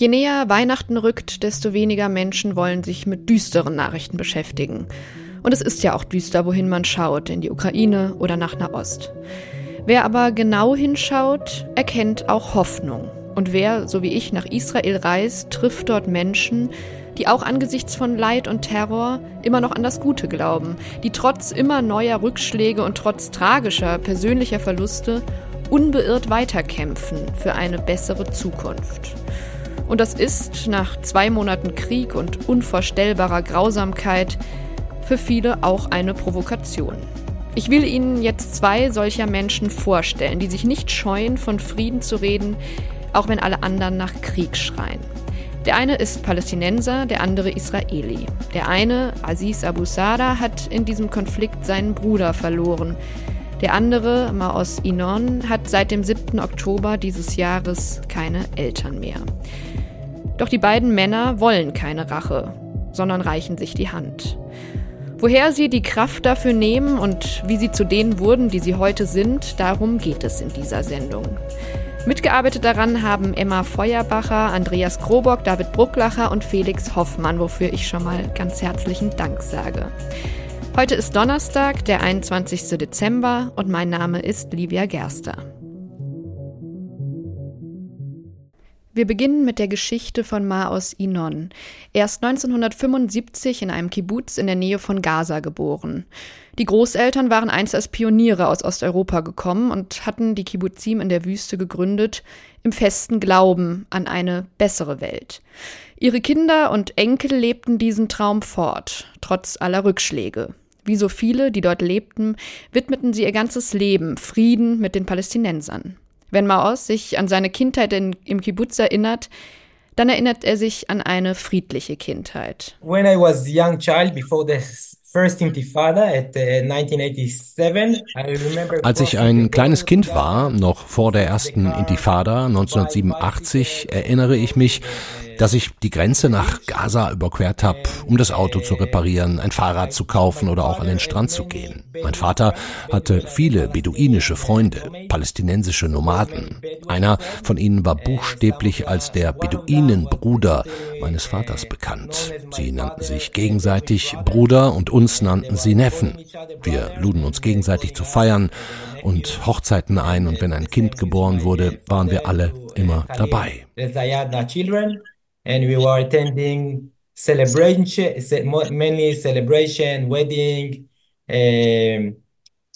Je näher Weihnachten rückt, desto weniger Menschen wollen sich mit düsteren Nachrichten beschäftigen. Und es ist ja auch düster, wohin man schaut, in die Ukraine oder nach Nahost. Wer aber genau hinschaut, erkennt auch Hoffnung. Und wer, so wie ich, nach Israel reist, trifft dort Menschen, die auch angesichts von Leid und Terror immer noch an das Gute glauben, die trotz immer neuer Rückschläge und trotz tragischer persönlicher Verluste unbeirrt weiterkämpfen für eine bessere Zukunft. Und das ist nach zwei Monaten Krieg und unvorstellbarer Grausamkeit für viele auch eine Provokation. Ich will Ihnen jetzt zwei solcher Menschen vorstellen, die sich nicht scheuen, von Frieden zu reden, auch wenn alle anderen nach Krieg schreien. Der eine ist Palästinenser, der andere Israeli. Der eine, Aziz Abu Sada, hat in diesem Konflikt seinen Bruder verloren. Der andere, Maos Inon, hat seit dem 7. Oktober dieses Jahres keine Eltern mehr. Doch die beiden Männer wollen keine Rache, sondern reichen sich die Hand. Woher sie die Kraft dafür nehmen und wie sie zu denen wurden, die sie heute sind, darum geht es in dieser Sendung. Mitgearbeitet daran haben Emma Feuerbacher, Andreas Krobock, David Brucklacher und Felix Hoffmann, wofür ich schon mal ganz herzlichen Dank sage. Heute ist Donnerstag, der 21. Dezember und mein Name ist Livia Gerster. Wir beginnen mit der Geschichte von Maos Inon. Er ist 1975 in einem Kibbutz in der Nähe von Gaza geboren. Die Großeltern waren einst als Pioniere aus Osteuropa gekommen und hatten die Kibbutzim in der Wüste gegründet, im festen Glauben an eine bessere Welt. Ihre Kinder und Enkel lebten diesen Traum fort, trotz aller Rückschläge. Wie so viele, die dort lebten, widmeten sie ihr ganzes Leben Frieden mit den Palästinensern. Wenn Maos sich an seine Kindheit in, im Kibbutz erinnert, dann erinnert er sich an eine friedliche Kindheit. When I was young child before the first Intifada at 1987, uh, Als ich ein kleines Kind war, noch vor der ersten Intifada 1987, erinnere ich mich, dass ich die Grenze nach Gaza überquert habe, um das Auto zu reparieren, ein Fahrrad zu kaufen oder auch an den Strand zu gehen. Mein Vater hatte viele beduinische Freunde, palästinensische Nomaden. Einer von ihnen war buchstäblich als der Beduinenbruder meines Vaters bekannt. Sie nannten sich gegenseitig Bruder und uns nannten sie Neffen. Wir luden uns gegenseitig zu feiern und Hochzeiten ein und wenn ein Kind geboren wurde, waren wir alle immer dabei and we were attending celebration, many celebration, wedding, um,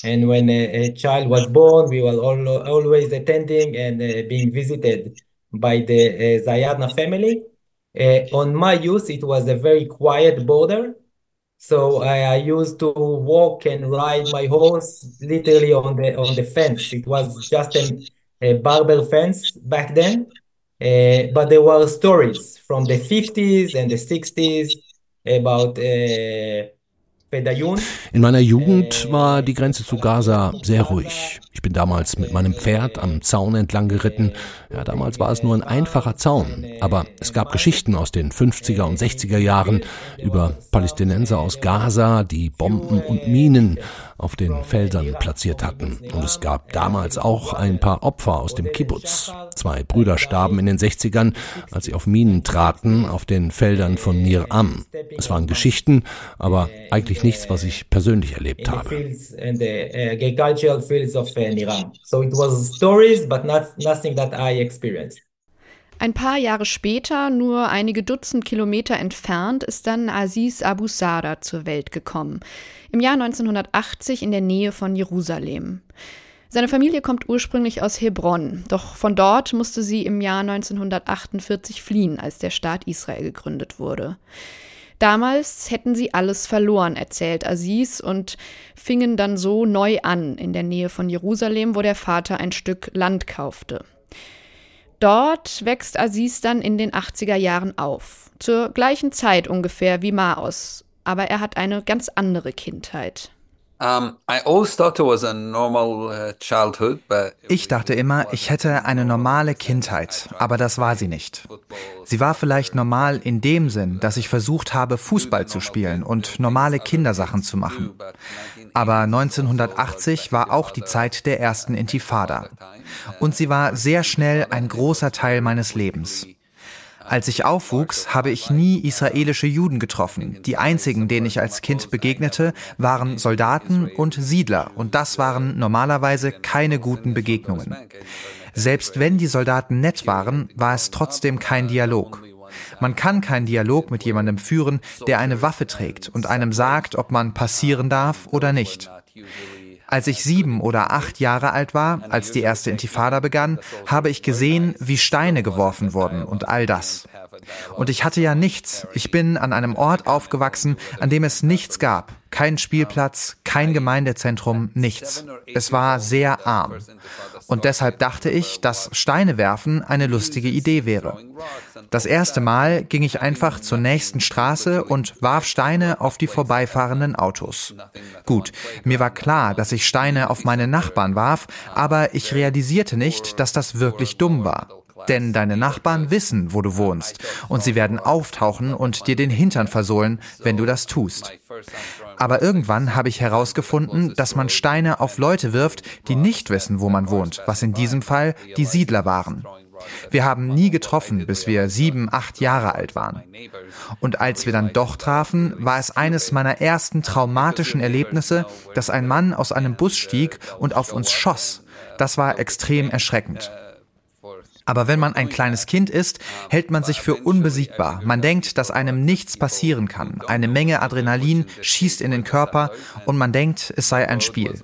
and when a, a, child was born, we were all, always attending and uh, being visited by the uh, Zayadna family. Uh, on my youth, it was a very quiet border. So I, I, used to walk and ride my horse literally on the on the fence. It was just a, a barbell fence back then. Uh, but there were stories from the 50s and the 60s about uh, In meiner Jugend war die Grenze zu Gaza sehr ruhig. Ich bin damals mit meinem Pferd am Zaun entlang geritten. Ja, damals war es nur ein einfacher Zaun. Aber es gab Geschichten aus den 50er und 60er Jahren über Palästinenser aus Gaza, die Bomben und Minen auf den Feldern platziert hatten. Und es gab damals auch ein paar Opfer aus dem Kibbutz. Zwei Brüder starben in den 60ern, als sie auf Minen traten auf den Feldern von Nir Am. Es waren Geschichten, aber eigentlich nichts, was ich persönlich erlebt habe. Ein paar Jahre später, nur einige Dutzend Kilometer entfernt, ist dann Aziz Abu Sada zur Welt gekommen im Jahr 1980 in der Nähe von Jerusalem. Seine Familie kommt ursprünglich aus Hebron, doch von dort musste sie im Jahr 1948 fliehen, als der Staat Israel gegründet wurde. Damals hätten sie alles verloren, erzählt Aziz, und fingen dann so neu an, in der Nähe von Jerusalem, wo der Vater ein Stück Land kaufte. Dort wächst Aziz dann in den 80er Jahren auf, zur gleichen Zeit ungefähr wie Maos, aber er hat eine ganz andere Kindheit. Uh, ich dachte immer, ich hätte eine normale Kindheit, aber das war sie nicht. Sie war vielleicht normal in dem Sinn, dass ich versucht habe, Fußball zu spielen und normale Kindersachen zu machen. Aber 1980 war auch die Zeit der ersten Intifada. Und sie war sehr schnell ein großer Teil meines Lebens. Als ich aufwuchs, habe ich nie israelische Juden getroffen. Die einzigen, denen ich als Kind begegnete, waren Soldaten und Siedler, und das waren normalerweise keine guten Begegnungen. Selbst wenn die Soldaten nett waren, war es trotzdem kein Dialog. Man kann keinen Dialog mit jemandem führen, der eine Waffe trägt und einem sagt, ob man passieren darf oder nicht. Als ich sieben oder acht Jahre alt war, als die erste Intifada begann, habe ich gesehen, wie Steine geworfen wurden und all das. Und ich hatte ja nichts. Ich bin an einem Ort aufgewachsen, an dem es nichts gab. Kein Spielplatz, kein Gemeindezentrum, nichts. Es war sehr arm. Und deshalb dachte ich, dass Steine werfen eine lustige Idee wäre. Das erste Mal ging ich einfach zur nächsten Straße und warf Steine auf die vorbeifahrenden Autos. Gut, mir war klar, dass ich Steine auf meine Nachbarn warf, aber ich realisierte nicht, dass das wirklich dumm war. Denn deine Nachbarn wissen, wo du wohnst, und sie werden auftauchen und dir den Hintern versohlen, wenn du das tust. Aber irgendwann habe ich herausgefunden, dass man Steine auf Leute wirft, die nicht wissen, wo man wohnt, was in diesem Fall die Siedler waren. Wir haben nie getroffen, bis wir sieben, acht Jahre alt waren. Und als wir dann doch trafen, war es eines meiner ersten traumatischen Erlebnisse, dass ein Mann aus einem Bus stieg und auf uns schoss. Das war extrem erschreckend. Aber wenn man ein kleines Kind ist, hält man sich für unbesiegbar. Man denkt, dass einem nichts passieren kann. Eine Menge Adrenalin schießt in den Körper und man denkt, es sei ein Spiel.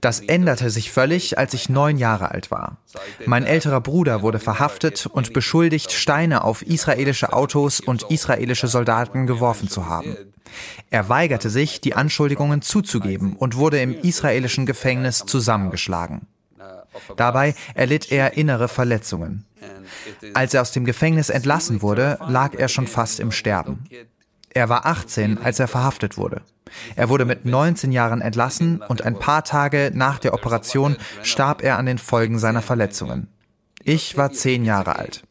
Das änderte sich völlig, als ich neun Jahre alt war. Mein älterer Bruder wurde verhaftet und beschuldigt, Steine auf israelische Autos und israelische Soldaten geworfen zu haben. Er weigerte sich, die Anschuldigungen zuzugeben und wurde im israelischen Gefängnis zusammengeschlagen. Dabei erlitt er innere Verletzungen. Als er aus dem Gefängnis entlassen wurde, lag er schon fast im Sterben. Er war 18, als er verhaftet wurde. Er wurde mit 19 Jahren entlassen und ein paar Tage nach der Operation starb er an den Folgen seiner Verletzungen. Ich war zehn Jahre alt.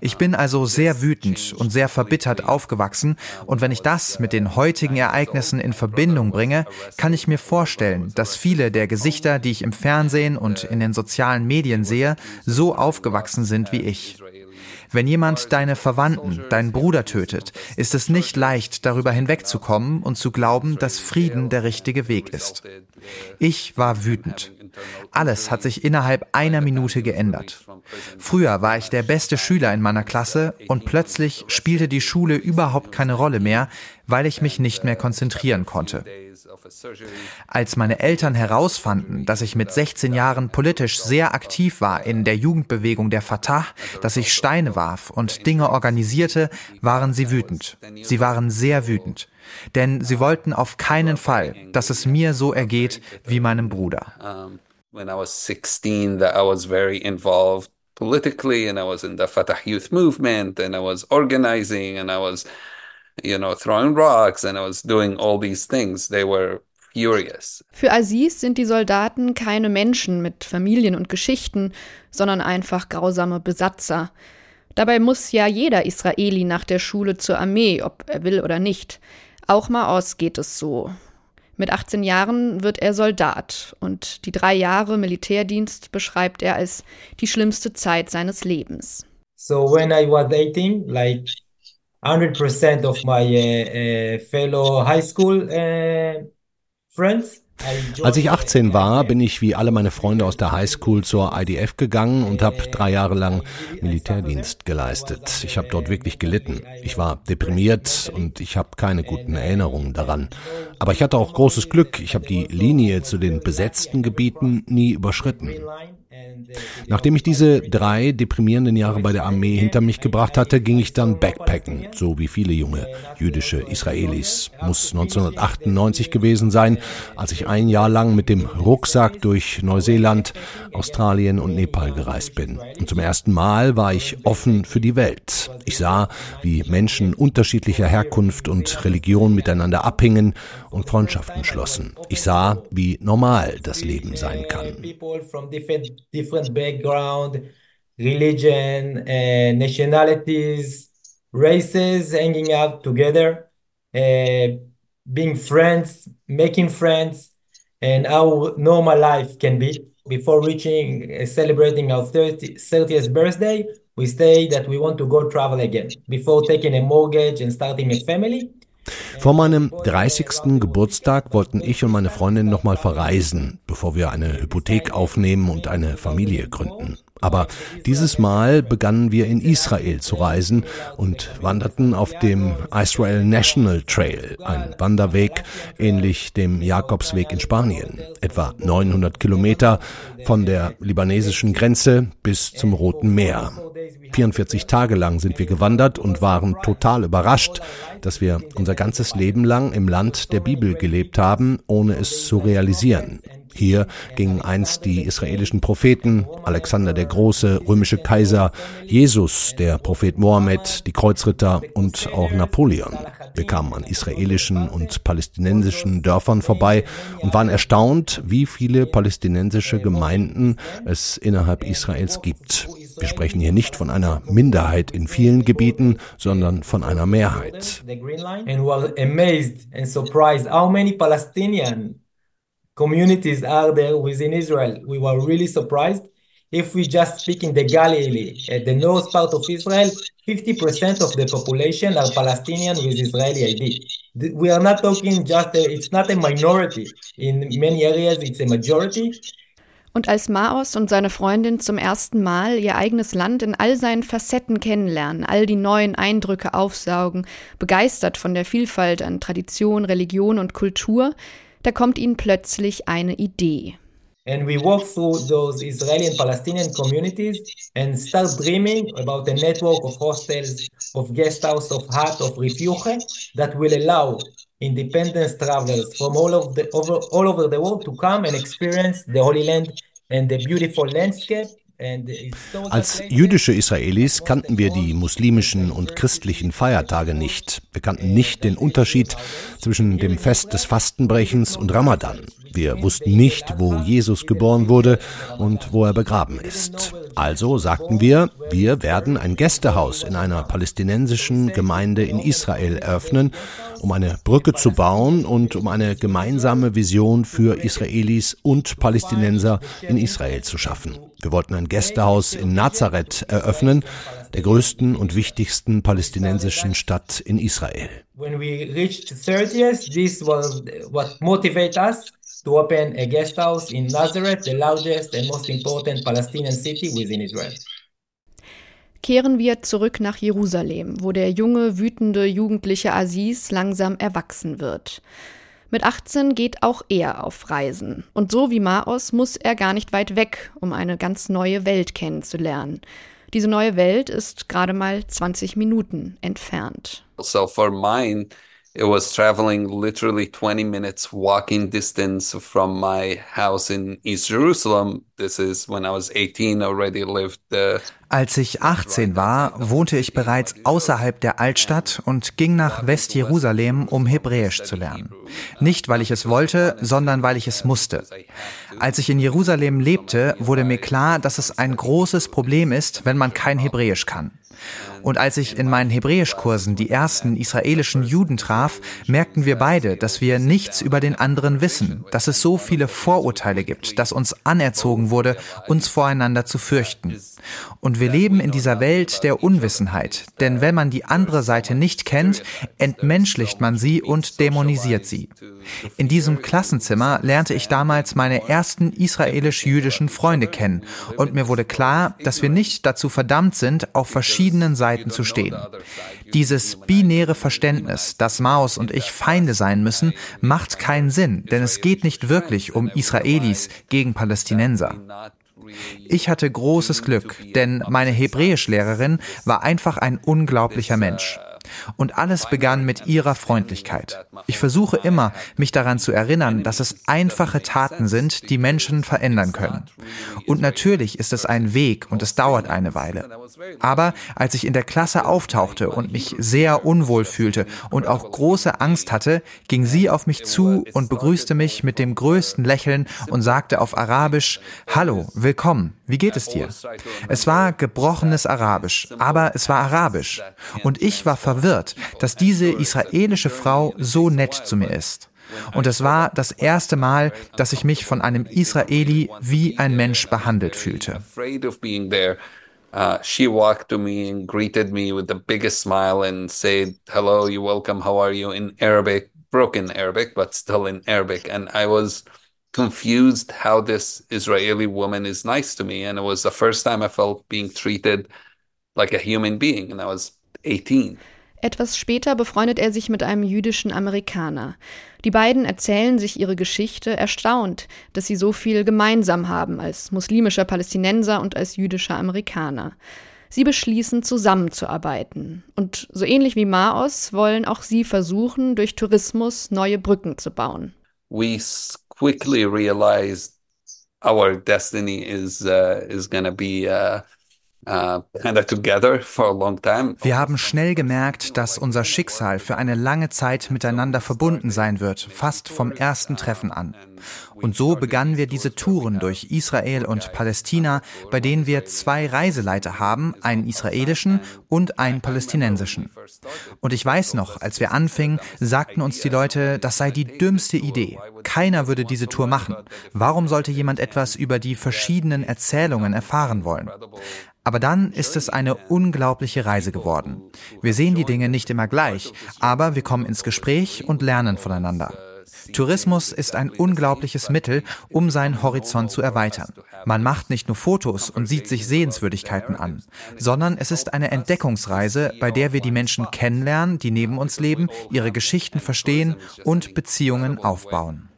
Ich bin also sehr wütend und sehr verbittert aufgewachsen und wenn ich das mit den heutigen Ereignissen in Verbindung bringe, kann ich mir vorstellen, dass viele der Gesichter, die ich im Fernsehen und in den sozialen Medien sehe, so aufgewachsen sind wie ich. Wenn jemand deine Verwandten, deinen Bruder tötet, ist es nicht leicht, darüber hinwegzukommen und zu glauben, dass Frieden der richtige Weg ist. Ich war wütend. Alles hat sich innerhalb einer Minute geändert. Früher war ich der beste Schüler in meiner Klasse und plötzlich spielte die Schule überhaupt keine Rolle mehr, weil ich mich nicht mehr konzentrieren konnte. Als meine Eltern herausfanden, dass ich mit 16 Jahren politisch sehr aktiv war in der Jugendbewegung der Fatah, dass ich Steine warf und Dinge organisierte, waren sie wütend. Sie waren sehr wütend. Denn sie wollten auf keinen Fall, dass es mir so ergeht wie meinem Bruder. When I was 16, that I was very involved politically and I was in the Fatah youth movement and I was organizing and I was you know, throwing rocks and I was doing all these things. They were furious. Für Aziz sind die Soldaten keine Menschen mit Familien und Geschichten, sondern einfach grausame Besatzer. Dabei muss ja jeder Israeli nach der Schule zur Armee, ob er will oder nicht. Auch Maos geht es so. Mit 18 Jahren wird er Soldat und die drei Jahre Militärdienst beschreibt er als die schlimmste Zeit seines Lebens. So when I was 18, like 100% of my uh, uh, fellow high school uh, friends. Als ich 18 war, bin ich wie alle meine Freunde aus der Highschool zur IDF gegangen und habe drei Jahre lang Militärdienst geleistet. Ich habe dort wirklich gelitten. Ich war deprimiert und ich habe keine guten Erinnerungen daran. Aber ich hatte auch großes Glück. Ich habe die Linie zu den besetzten Gebieten nie überschritten. Nachdem ich diese drei deprimierenden Jahre bei der Armee hinter mich gebracht hatte, ging ich dann Backpacken, so wie viele junge jüdische Israelis. Muss 1998 gewesen sein, als ich ein Jahr lang mit dem Rucksack durch Neuseeland, Australien und Nepal gereist bin. Und zum ersten Mal war ich offen für die Welt. Ich sah, wie Menschen unterschiedlicher Herkunft und Religion miteinander abhingen und Freundschaften schlossen. Ich sah, wie normal das Leben sein kann. Different background, religion, uh, nationalities, races, hanging out together, uh, being friends, making friends, and how normal life can be. Before reaching, uh, celebrating our 30, 30th birthday, we say that we want to go travel again before taking a mortgage and starting a family. Vor meinem 30. Geburtstag wollten ich und meine Freundin nochmal verreisen, bevor wir eine Hypothek aufnehmen und eine Familie gründen. Aber dieses Mal begannen wir in Israel zu reisen und wanderten auf dem Israel National Trail, ein Wanderweg ähnlich dem Jakobsweg in Spanien, etwa 900 Kilometer von der libanesischen Grenze bis zum Roten Meer. 44 Tage lang sind wir gewandert und waren total überrascht, dass wir unser ganzes Leben lang im Land der Bibel gelebt haben, ohne es zu realisieren. Hier gingen einst die israelischen Propheten, Alexander der Große, römische Kaiser, Jesus, der Prophet Mohammed, die Kreuzritter und auch Napoleon. Wir kamen an israelischen und palästinensischen Dörfern vorbei und waren erstaunt, wie viele palästinensische Gemeinden es innerhalb Israels gibt. Wir sprechen hier nicht von einer Minderheit in vielen Gebieten, sondern von einer Mehrheit communities are there within Israel. We were really surprised. If we just speak in the Galilee, at the north part of Israel, 50% of the population are Palestinian with Israeli ID. We are not talking just, a, it's not a minority. In many areas, it's a majority. Und als Maos und seine Freundin zum ersten Mal ihr eigenes Land in all seinen Facetten kennenlernen, all die neuen Eindrücke aufsaugen, begeistert von der Vielfalt an Tradition, Religion und Kultur, da kommt ihnen plötzlich eine Idee. And we walk through those Israeli and Palestinian communities and start dreaming about a network of hostels, of guest house, of hut, of refuge that will allow independent travelers from all, of the, over, all over the world to come and experience the Holy Land and the beautiful landscape Als jüdische Israelis kannten wir die muslimischen und christlichen Feiertage nicht. Wir kannten nicht den Unterschied zwischen dem Fest des Fastenbrechens und Ramadan. Wir wussten nicht, wo Jesus geboren wurde und wo er begraben ist. Also sagten wir, wir werden ein Gästehaus in einer palästinensischen Gemeinde in Israel eröffnen, um eine Brücke zu bauen und um eine gemeinsame Vision für Israelis und Palästinenser in Israel zu schaffen. Wir wollten ein Gästehaus in Nazareth eröffnen, der größten und wichtigsten palästinensischen Stadt in Israel. When we reached 30th, this was what motivated us to open a guest house in Nazareth, the largest and most important Palestinian city within Israel. Kehren wir zurück nach Jerusalem, wo der junge, wütende jugendliche Aziz langsam erwachsen wird. Mit 18 geht auch er auf Reisen. Und so wie Maos muss er gar nicht weit weg, um eine ganz neue Welt kennenzulernen. Diese neue Welt ist gerade mal 20 Minuten entfernt. So for mine, It was traveling literally 20 minutes walking distance from my house in East Jerusalem. This is when I was 18 already lived uh, Als ich 18 war, wohnte ich bereits außerhalb der Altstadt und ging nach Westjerusalem, um Hebräisch zu lernen. Nicht, weil ich es wollte, sondern weil ich es musste. Als ich in Jerusalem lebte, wurde mir klar, dass es ein großes Problem ist, wenn man kein Hebräisch kann. Und als ich in meinen Hebräischkursen die ersten israelischen Juden traf, merkten wir beide, dass wir nichts über den anderen wissen, dass es so viele Vorurteile gibt, dass uns anerzogen wurde, uns voreinander zu fürchten. Und wir leben in dieser Welt der Unwissenheit, denn wenn man die andere Seite nicht kennt, entmenschlicht man sie und dämonisiert sie. In diesem Klassenzimmer lernte ich damals meine ersten israelisch-jüdischen Freunde kennen und mir wurde klar, dass wir nicht dazu verdammt sind, auf verschiedenen Seiten zu stehen. Dieses binäre Verständnis, dass Maus und ich Feinde sein müssen, macht keinen Sinn, denn es geht nicht wirklich um Israelis gegen Palästinenser. Ich hatte großes Glück, denn meine Hebräischlehrerin war einfach ein unglaublicher Mensch. Und alles begann mit ihrer Freundlichkeit. Ich versuche immer, mich daran zu erinnern, dass es einfache Taten sind, die Menschen verändern können. Und natürlich ist es ein Weg und es dauert eine Weile. Aber als ich in der Klasse auftauchte und mich sehr unwohl fühlte und auch große Angst hatte, ging sie auf mich zu und begrüßte mich mit dem größten Lächeln und sagte auf Arabisch, Hallo, willkommen, wie geht es dir? Es war gebrochenes Arabisch, aber es war Arabisch. Und ich war verwirrt, dass diese israelische Frau so nett zu mir ist. Und es war das erste Mal, dass ich mich von einem Israeli wie ein Mensch behandelt fühlte. Uh, she walked to me and greeted me with the biggest smile and said, "Hello, you welcome. How are you?" in Arabic, broken Arabic, but still in Arabic. And I was confused how this Israeli woman is nice to me. And it was the first time I felt being treated like a human being. And I was 18. Etwas später befreundet er sich mit einem jüdischen Amerikaner. Die beiden erzählen sich ihre Geschichte erstaunt, dass sie so viel gemeinsam haben als muslimischer Palästinenser und als jüdischer Amerikaner. Sie beschließen, zusammenzuarbeiten. Und so ähnlich wie Maos wollen auch sie versuchen, durch Tourismus neue Brücken zu bauen. We quickly realized our destiny is uh, is gonna be uh, Uh, Wir haben schnell gemerkt, dass unser Schicksal für eine lange Zeit miteinander verbunden sein wird, fast vom ersten Treffen an. Und so begannen wir diese Touren durch Israel und Palästina, bei denen wir zwei Reiseleiter haben, einen israelischen und einen palästinensischen. Und ich weiß noch, als wir anfingen, sagten uns die Leute, das sei die dümmste Idee. Keiner würde diese Tour machen. Warum sollte jemand etwas über die verschiedenen Erzählungen erfahren wollen? Aber dann ist es eine unglaubliche Reise geworden. Wir sehen die Dinge nicht immer gleich, aber wir kommen ins Gespräch und lernen voneinander. Tourismus ist ein unglaubliches Mittel, um seinen Horizont zu erweitern. Man macht nicht nur Fotos und sieht sich Sehenswürdigkeiten an, sondern es ist eine Entdeckungsreise, bei der wir die Menschen kennenlernen, die neben uns leben, ihre Geschichten verstehen und Beziehungen aufbauen.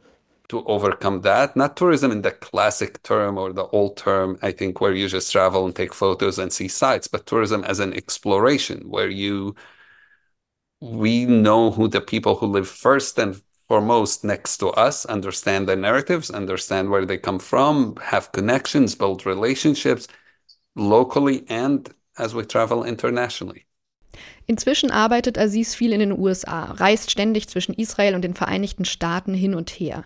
To overcome that. Not tourism in the classic term or the old term, I think, where you just travel and take photos and see sights, but tourism as an exploration where you, we know who the people who live first and foremost next to us, understand the narratives, understand where they come from, have connections, build relationships locally and as we travel internationally. Inzwischen arbeitet Aziz viel in den USA, reist ständig zwischen Israel und den Vereinigten Staaten hin und her.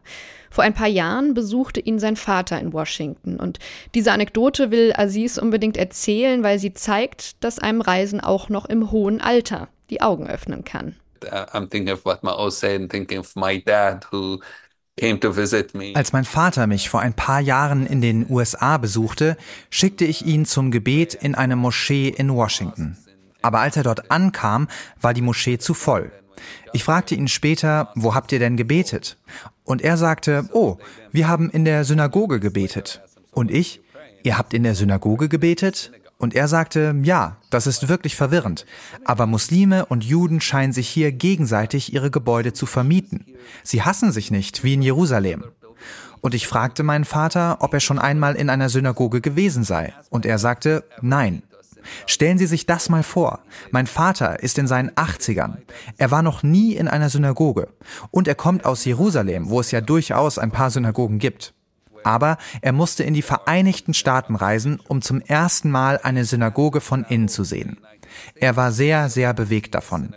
Vor ein paar Jahren besuchte ihn sein Vater in Washington und diese Anekdote will Aziz unbedingt erzählen, weil sie zeigt, dass einem Reisen auch noch im hohen Alter die Augen öffnen kann. I'm thinking of what Mao said and thinking of my dad who als mein Vater mich vor ein paar Jahren in den USA besuchte, schickte ich ihn zum Gebet in eine Moschee in Washington. Aber als er dort ankam, war die Moschee zu voll. Ich fragte ihn später, wo habt ihr denn gebetet? Und er sagte, oh, wir haben in der Synagoge gebetet. Und ich, ihr habt in der Synagoge gebetet? Und er sagte, ja, das ist wirklich verwirrend. Aber Muslime und Juden scheinen sich hier gegenseitig ihre Gebäude zu vermieten. Sie hassen sich nicht, wie in Jerusalem. Und ich fragte meinen Vater, ob er schon einmal in einer Synagoge gewesen sei. Und er sagte, nein. Stellen Sie sich das mal vor. Mein Vater ist in seinen 80ern. Er war noch nie in einer Synagoge. Und er kommt aus Jerusalem, wo es ja durchaus ein paar Synagogen gibt. Aber er musste in die Vereinigten Staaten reisen, um zum ersten Mal eine Synagoge von innen zu sehen. Er war sehr, sehr bewegt davon.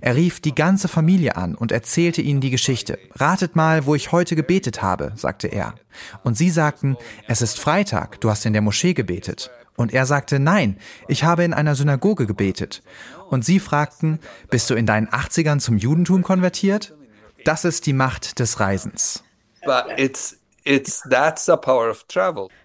Er rief die ganze Familie an und erzählte ihnen die Geschichte. Ratet mal, wo ich heute gebetet habe, sagte er. Und sie sagten, es ist Freitag, du hast in der Moschee gebetet. Und er sagte, nein, ich habe in einer Synagoge gebetet. Und sie fragten, bist du in deinen 80ern zum Judentum konvertiert? Das ist die Macht des Reisens. It's, it's,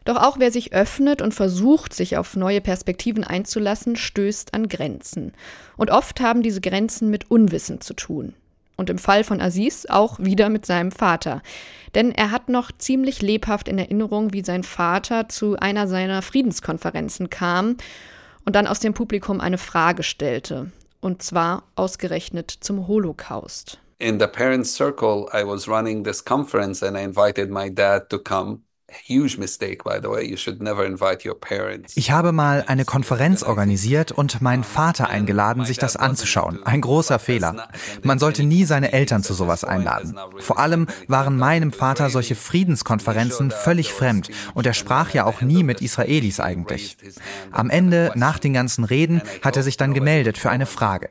Doch auch wer sich öffnet und versucht, sich auf neue Perspektiven einzulassen, stößt an Grenzen. Und oft haben diese Grenzen mit Unwissen zu tun. Und im Fall von Aziz auch wieder mit seinem Vater. Denn er hat noch ziemlich lebhaft in Erinnerung, wie sein Vater zu einer seiner Friedenskonferenzen kam und dann aus dem Publikum eine Frage stellte. Und zwar ausgerechnet zum Holocaust. In the parents' circle, I was running this conference and I invited my dad to come. Ich habe mal eine Konferenz organisiert und meinen Vater eingeladen, sich das anzuschauen. Ein großer Fehler. Man sollte nie seine Eltern zu sowas einladen. Vor allem waren meinem Vater solche Friedenskonferenzen völlig fremd und er sprach ja auch nie mit Israelis eigentlich. Am Ende, nach den ganzen Reden, hat er sich dann gemeldet für eine Frage.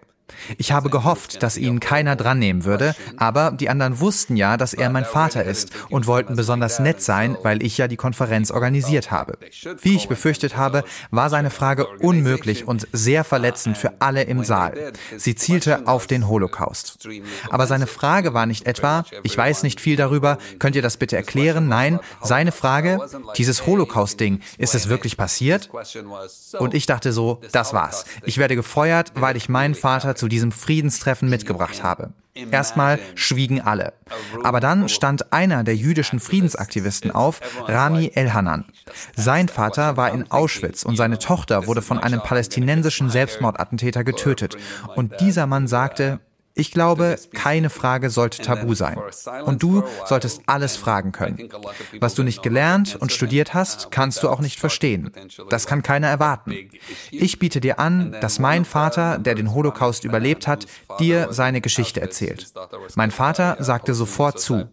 Ich habe gehofft, dass ihn keiner dran nehmen würde, aber die anderen wussten ja, dass er mein Vater ist und wollten besonders nett sein, weil ich ja die Konferenz organisiert habe. Wie ich befürchtet habe, war seine Frage unmöglich und sehr verletzend für alle im Saal. Sie zielte auf den Holocaust. Aber seine Frage war nicht etwa, ich weiß nicht viel darüber, könnt ihr das bitte erklären? Nein, seine Frage, dieses Holocaust-Ding, ist es wirklich passiert? Und ich dachte so, das war's. Ich werde gefeuert, weil ich meinen Vater zu diesem Friedenstreffen mitgebracht habe. Erstmal schwiegen alle. Aber dann stand einer der jüdischen Friedensaktivisten auf, Rami Elhanan. Sein Vater war in Auschwitz und seine Tochter wurde von einem palästinensischen Selbstmordattentäter getötet. Und dieser Mann sagte, ich glaube, keine Frage sollte tabu sein. Und du solltest alles fragen können. Was du nicht gelernt und studiert hast, kannst du auch nicht verstehen. Das kann keiner erwarten. Ich biete dir an, dass mein Vater, der den Holocaust überlebt hat, dir seine Geschichte erzählt. Mein Vater sagte sofort zu.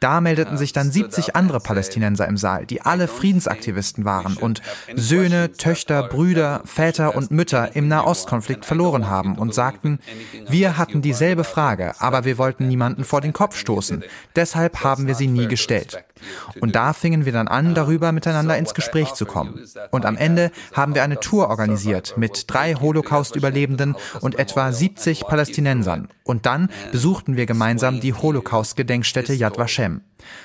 Da meldeten sich dann 70 andere Palästinenser im Saal, die alle Friedensaktivisten waren und Söhne, Töchter, Brüder, Väter und Mütter im Nahostkonflikt verloren haben und sagten, wir hatten die dieselbe Frage, aber wir wollten niemanden vor den Kopf stoßen. Deshalb haben wir sie nie gestellt. Und da fingen wir dann an, darüber miteinander ins Gespräch zu kommen. Und am Ende haben wir eine Tour organisiert mit drei Holocaust-Überlebenden und etwa 70 Palästinensern. Und dann besuchten wir gemeinsam die Holocaust-Gedenkstätte Yad Vashem.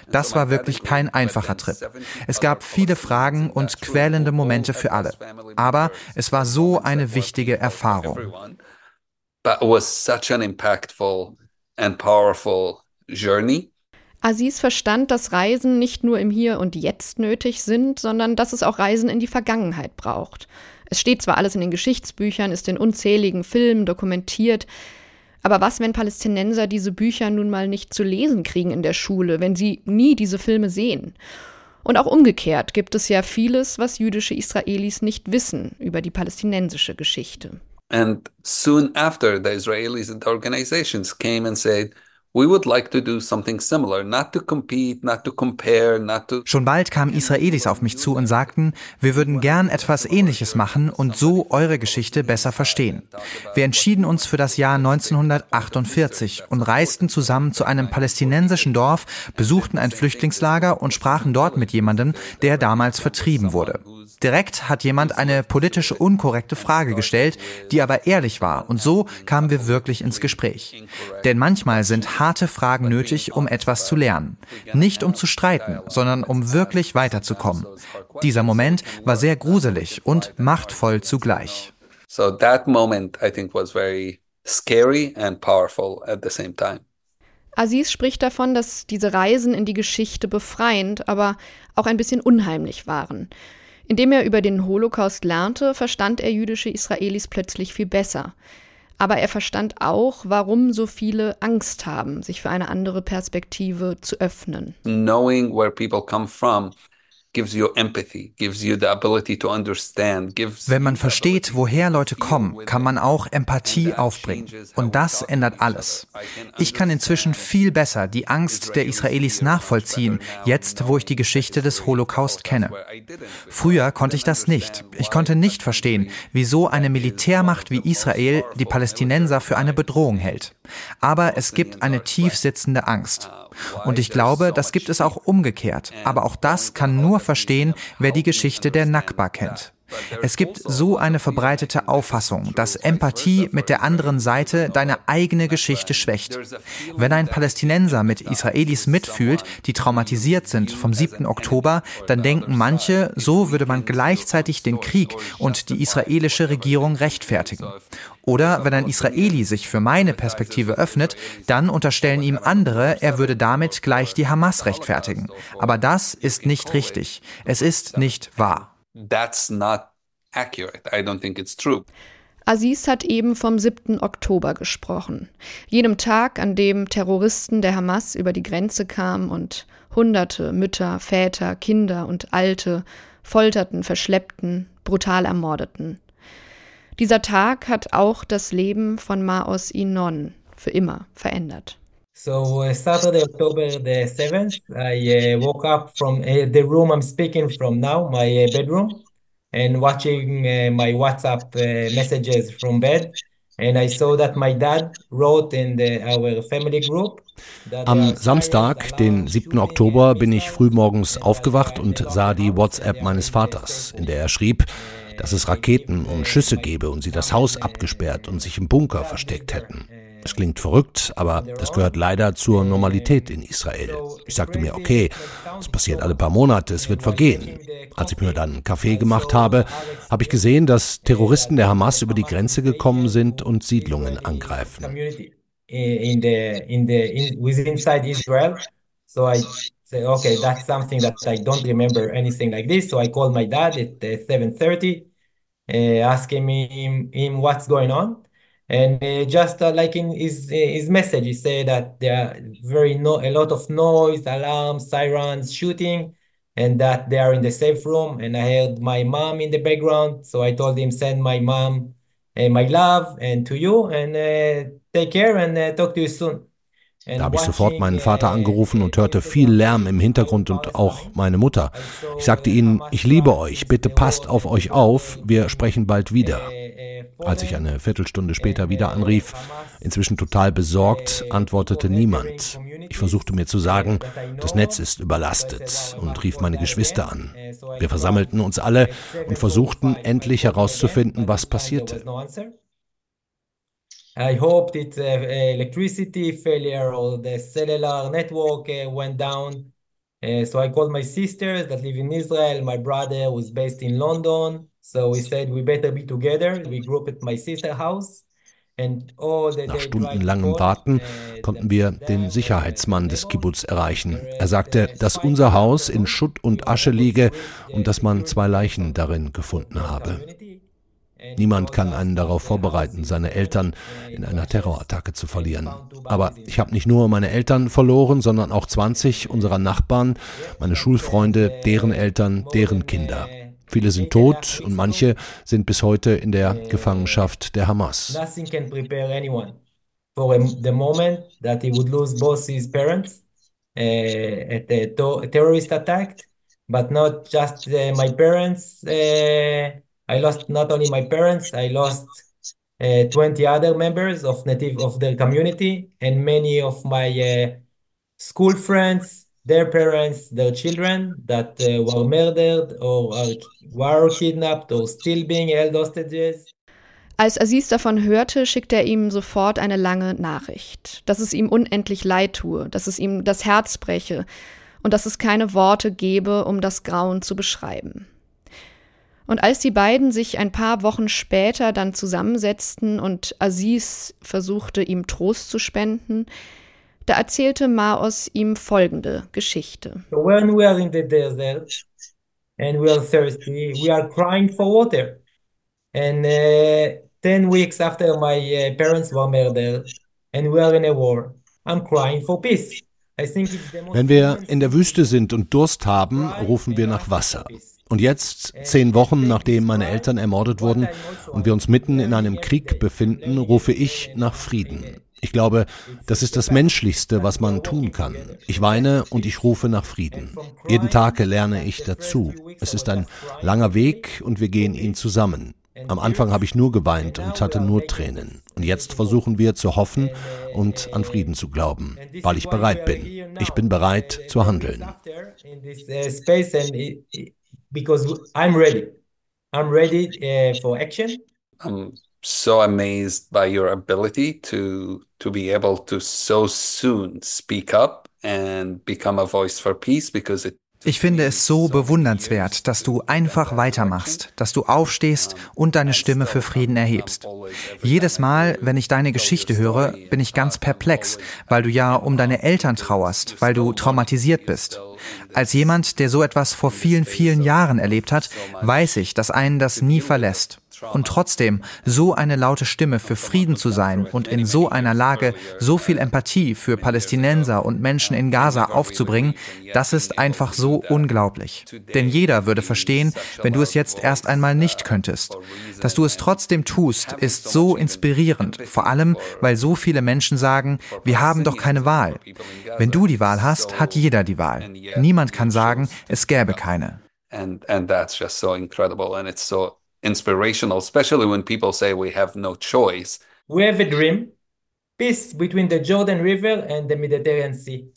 Das war wirklich kein einfacher Trip. Es gab viele Fragen und quälende Momente für alle. Aber es war so eine wichtige Erfahrung but was such an impactful and powerful journey. Aziz verstand, dass Reisen nicht nur im Hier und Jetzt nötig sind, sondern dass es auch Reisen in die Vergangenheit braucht. Es steht zwar alles in den Geschichtsbüchern, ist in unzähligen Filmen dokumentiert, aber was, wenn Palästinenser diese Bücher nun mal nicht zu lesen kriegen in der Schule, wenn sie nie diese Filme sehen? Und auch umgekehrt gibt es ja vieles, was jüdische Israelis nicht wissen über die palästinensische Geschichte. And soon after, the Israelis and organizations came and said, We would like to do something similar, not to compete, not to compare, not to Schon bald kamen Israelis auf mich zu und sagten, wir würden gern etwas Ähnliches machen und so eure Geschichte besser verstehen. Wir entschieden uns für das Jahr 1948 und reisten zusammen zu einem palästinensischen Dorf, besuchten ein Flüchtlingslager und sprachen dort mit jemandem, der damals vertrieben wurde. Direkt hat jemand eine politisch unkorrekte Frage gestellt, die aber ehrlich war. Und so kamen wir wirklich ins Gespräch. Denn manchmal sind harte Fragen nötig, um etwas zu lernen. Nicht um zu streiten, sondern um wirklich weiterzukommen. Dieser Moment war sehr gruselig und machtvoll zugleich. So that moment, I think, was very scary and powerful at the same time. Aziz spricht davon, dass diese Reisen in die Geschichte befreiend, aber auch ein bisschen unheimlich waren. Indem er über den Holocaust lernte, verstand er jüdische Israelis plötzlich viel besser. Aber er verstand auch, warum so viele Angst haben, sich für eine andere Perspektive zu öffnen. Knowing where people come from wenn man versteht, woher Leute kommen, kann man auch Empathie aufbringen. Und das ändert alles. Ich kann inzwischen viel besser die Angst der Israelis nachvollziehen, jetzt wo ich die Geschichte des Holocaust kenne. Früher konnte ich das nicht. Ich konnte nicht verstehen, wieso eine Militärmacht wie Israel die Palästinenser für eine Bedrohung hält. Aber es gibt eine tief sitzende Angst. Und ich glaube, das gibt es auch umgekehrt. Aber auch das kann nur verstehen, wer die Geschichte der Nakba kennt. Es gibt so eine verbreitete Auffassung, dass Empathie mit der anderen Seite deine eigene Geschichte schwächt. Wenn ein Palästinenser mit Israelis mitfühlt, die traumatisiert sind vom 7. Oktober, dann denken manche, so würde man gleichzeitig den Krieg und die israelische Regierung rechtfertigen. Oder wenn ein Israeli sich für meine Perspektive öffnet, dann unterstellen ihm andere, er würde damit gleich die Hamas rechtfertigen. Aber das ist nicht richtig. Es ist nicht wahr that's not accurate. I don't think it's true. Aziz hat eben vom 7. Oktober gesprochen, jenem Tag, an dem Terroristen der Hamas über die Grenze kamen und Hunderte Mütter, Väter, Kinder und Alte folterten, verschleppten, brutal ermordeten. Dieser Tag hat auch das Leben von Maos Inon für immer verändert. So uh, Saturday, October the 7th, I uh, woke up from uh, the room I'm speaking from now, my uh, bedroom, and watching uh, my WhatsApp uh, messages from bed. Am Samstag, den 7. Oktober, bin ich frühmorgens aufgewacht und sah die WhatsApp meines Vaters, in der er schrieb, dass es Raketen und Schüsse gebe und sie das Haus abgesperrt und sich im Bunker versteckt hätten. Es klingt verrückt, aber das gehört leider zur Normalität in Israel. Ich sagte mir, okay, es passiert alle paar Monate, es wird vergehen. Als ich mir dann Kaffee gemacht habe, habe ich gesehen, dass Terroristen der Hamas über die Grenze gekommen sind und Siedlungen angreifen. In the, in the, in, within inside Israel. So I say, okay, that's something that I don't remember. So I called my dad at uh, 7.30, uh, asking him, him what's going on. And uh, just uh, like in his his message, he said that there are very no a lot of noise, alarms, sirens, shooting, and that they are in the safe room. And I heard my mom in the background, so I told him send my mom uh, my love and to you, and uh, take care and uh, talk to you soon. Da habe ich sofort meinen Vater angerufen und hörte viel Lärm im Hintergrund und auch meine Mutter. Ich sagte ihnen, ich liebe euch, bitte passt auf euch auf, wir sprechen bald wieder. Als ich eine Viertelstunde später wieder anrief, inzwischen total besorgt, antwortete niemand. Ich versuchte mir zu sagen, das Netz ist überlastet und rief meine Geschwister an. Wir versammelten uns alle und versuchten endlich herauszufinden, was passierte. I hoped it's uh, electricity failure or the cellular network uh, went down. Uh, so I called my sisters that live in Israel. My brother was based in London. So we said we better be together. We grew up at my sister's house. Nach stundenlangem Warten konnten wir den Sicherheitsmann des Kibbutz erreichen. Er sagte, dass unser Haus in Schutt und Asche liege und dass man zwei Leichen darin gefunden habe. Niemand kann einen darauf vorbereiten, seine Eltern in einer Terrorattacke zu verlieren. Aber ich habe nicht nur meine Eltern verloren, sondern auch 20 unserer Nachbarn, meine Schulfreunde, deren Eltern, deren Kinder. Viele sind tot und manche sind bis heute in der Gefangenschaft der Hamas. For the moment that he would lose both his parents uh, at a terrorist attack, but not just uh, my parents. I lost not only my parents, I lost uh, 20 other members of native of the community and many of my uh, school friends, their parents, their children that uh, were murdered or are, were kidnapped or still being held hostages. Als Aziz davon hörte, schickte er ihm sofort eine lange Nachricht, dass es ihm unendlich leid tue, dass es ihm das Herz breche und dass es keine Worte gebe, um das Grauen zu beschreiben. Und als die beiden sich ein paar Wochen später dann zusammensetzten und Aziz versuchte, ihm Trost zu spenden, da erzählte Maos ihm folgende Geschichte. When we are in the desert and we are thirsty, we are crying for water. And uh, ten weeks after my uh, parents were murdered and we are in a war, I'm crying for peace. Wenn wir in der Wüste sind und Durst haben, rufen wir nach Wasser. Und jetzt, zehn Wochen nachdem meine Eltern ermordet wurden und wir uns mitten in einem Krieg befinden, rufe ich nach Frieden. Ich glaube, das ist das Menschlichste, was man tun kann. Ich weine und ich rufe nach Frieden. Jeden Tag lerne ich dazu. Es ist ein langer Weg und wir gehen ihn zusammen. Am Anfang habe ich nur geweint und hatte nur Tränen. Und jetzt versuchen wir zu hoffen und an Frieden zu glauben, weil ich bereit bin. Ich bin bereit zu handeln because I'm ready. I'm ready uh, for action. I'm so amazed by your ability to to be able to so soon speak up and become a voice for peace because it ich finde es so bewundernswert, dass du einfach weitermachst, dass du aufstehst und deine Stimme für Frieden erhebst. Jedes Mal, wenn ich deine Geschichte höre, bin ich ganz perplex, weil du ja um deine Eltern trauerst, weil du traumatisiert bist. Als jemand, der so etwas vor vielen, vielen Jahren erlebt hat, weiß ich, dass einen das nie verlässt. Und trotzdem so eine laute Stimme für Frieden zu sein und in so einer Lage so viel Empathie für Palästinenser und Menschen in Gaza aufzubringen, das ist einfach so unglaublich. Denn jeder würde verstehen, wenn du es jetzt erst einmal nicht könntest. Dass du es trotzdem tust, ist so inspirierend, vor allem weil so viele Menschen sagen, wir haben doch keine Wahl. Wenn du die Wahl hast, hat jeder die Wahl. Niemand kann sagen, es gäbe keine. And, and that's just so incredible and it's so inspirational, especially when people say we have no choice. We have a dream, peace between the Jordan River and the Mediterranean Sea.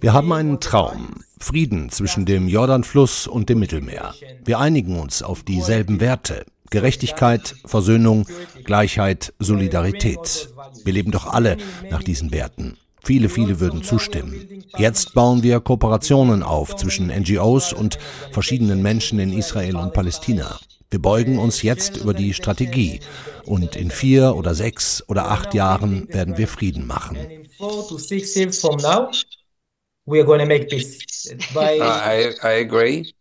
Wir haben einen Traum, Frieden zwischen dem Jordanfluss und dem Mittelmeer. Wir einigen uns auf dieselben Werte. Gerechtigkeit, Versöhnung, Gleichheit, Solidarität. Wir leben doch alle nach diesen Werten. Viele, viele würden zustimmen. Jetzt bauen wir Kooperationen auf zwischen NGOs und verschiedenen Menschen in Israel und Palästina. Wir beugen uns jetzt über die Strategie und in vier oder sechs oder acht Jahren werden wir Frieden machen. I, I agree.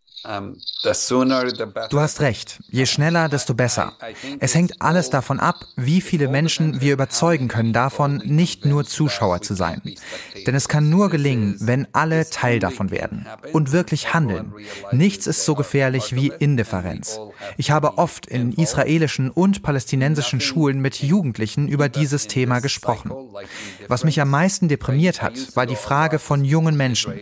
Du hast recht. Je schneller, desto besser. Es hängt alles davon ab, wie viele Menschen wir überzeugen können davon, nicht nur Zuschauer zu sein. Denn es kann nur gelingen, wenn alle Teil davon werden und wirklich handeln. Nichts ist so gefährlich wie Indifferenz. Ich habe oft in israelischen und palästinensischen Schulen mit Jugendlichen über dieses Thema gesprochen. Was mich am meisten deprimiert hat, war die Frage von jungen Menschen.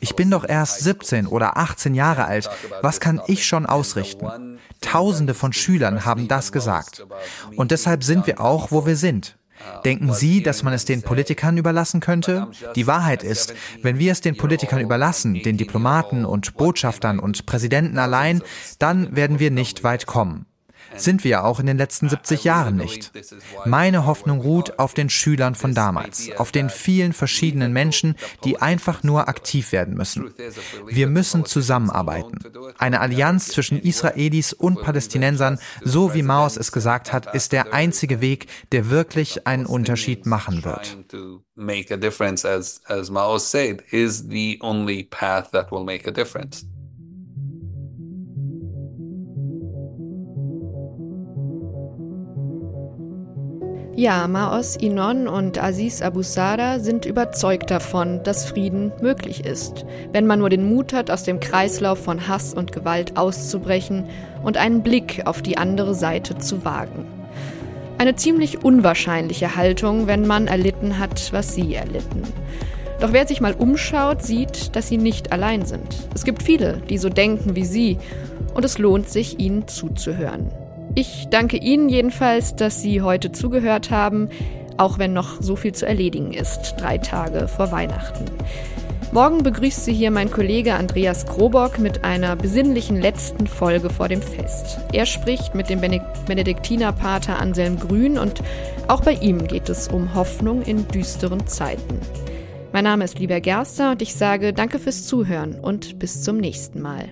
Ich bin doch erst 17 oder 18 Jahre alt was kann ich schon ausrichten? Tausende von Schülern haben das gesagt. Und deshalb sind wir auch, wo wir sind. Denken Sie, dass man es den Politikern überlassen könnte? Die Wahrheit ist, wenn wir es den Politikern überlassen, den Diplomaten und Botschaftern und Präsidenten allein, dann werden wir nicht weit kommen sind wir auch in den letzten 70 Jahren nicht. Meine Hoffnung ruht auf den Schülern von damals, auf den vielen verschiedenen Menschen, die einfach nur aktiv werden müssen. Wir müssen zusammenarbeiten. Eine Allianz zwischen Israelis und Palästinensern, so wie Maus es gesagt hat, ist der einzige Weg, der wirklich einen Unterschied machen wird. Make a difference, as, as Mao said, is the only path that will make a difference. Ja, Maos Inon und Aziz Abu Sada sind überzeugt davon, dass Frieden möglich ist, wenn man nur den Mut hat, aus dem Kreislauf von Hass und Gewalt auszubrechen und einen Blick auf die andere Seite zu wagen. Eine ziemlich unwahrscheinliche Haltung, wenn man erlitten hat, was sie erlitten. Doch wer sich mal umschaut, sieht, dass sie nicht allein sind. Es gibt viele, die so denken wie sie, und es lohnt sich, ihnen zuzuhören. Ich danke Ihnen jedenfalls, dass Sie heute zugehört haben, auch wenn noch so viel zu erledigen ist, drei Tage vor Weihnachten. Morgen begrüßt Sie hier mein Kollege Andreas Krobock mit einer besinnlichen letzten Folge vor dem Fest. Er spricht mit dem Benediktinerpater Anselm Grün und auch bei ihm geht es um Hoffnung in düsteren Zeiten. Mein Name ist Lieber Gerster und ich sage danke fürs Zuhören und bis zum nächsten Mal.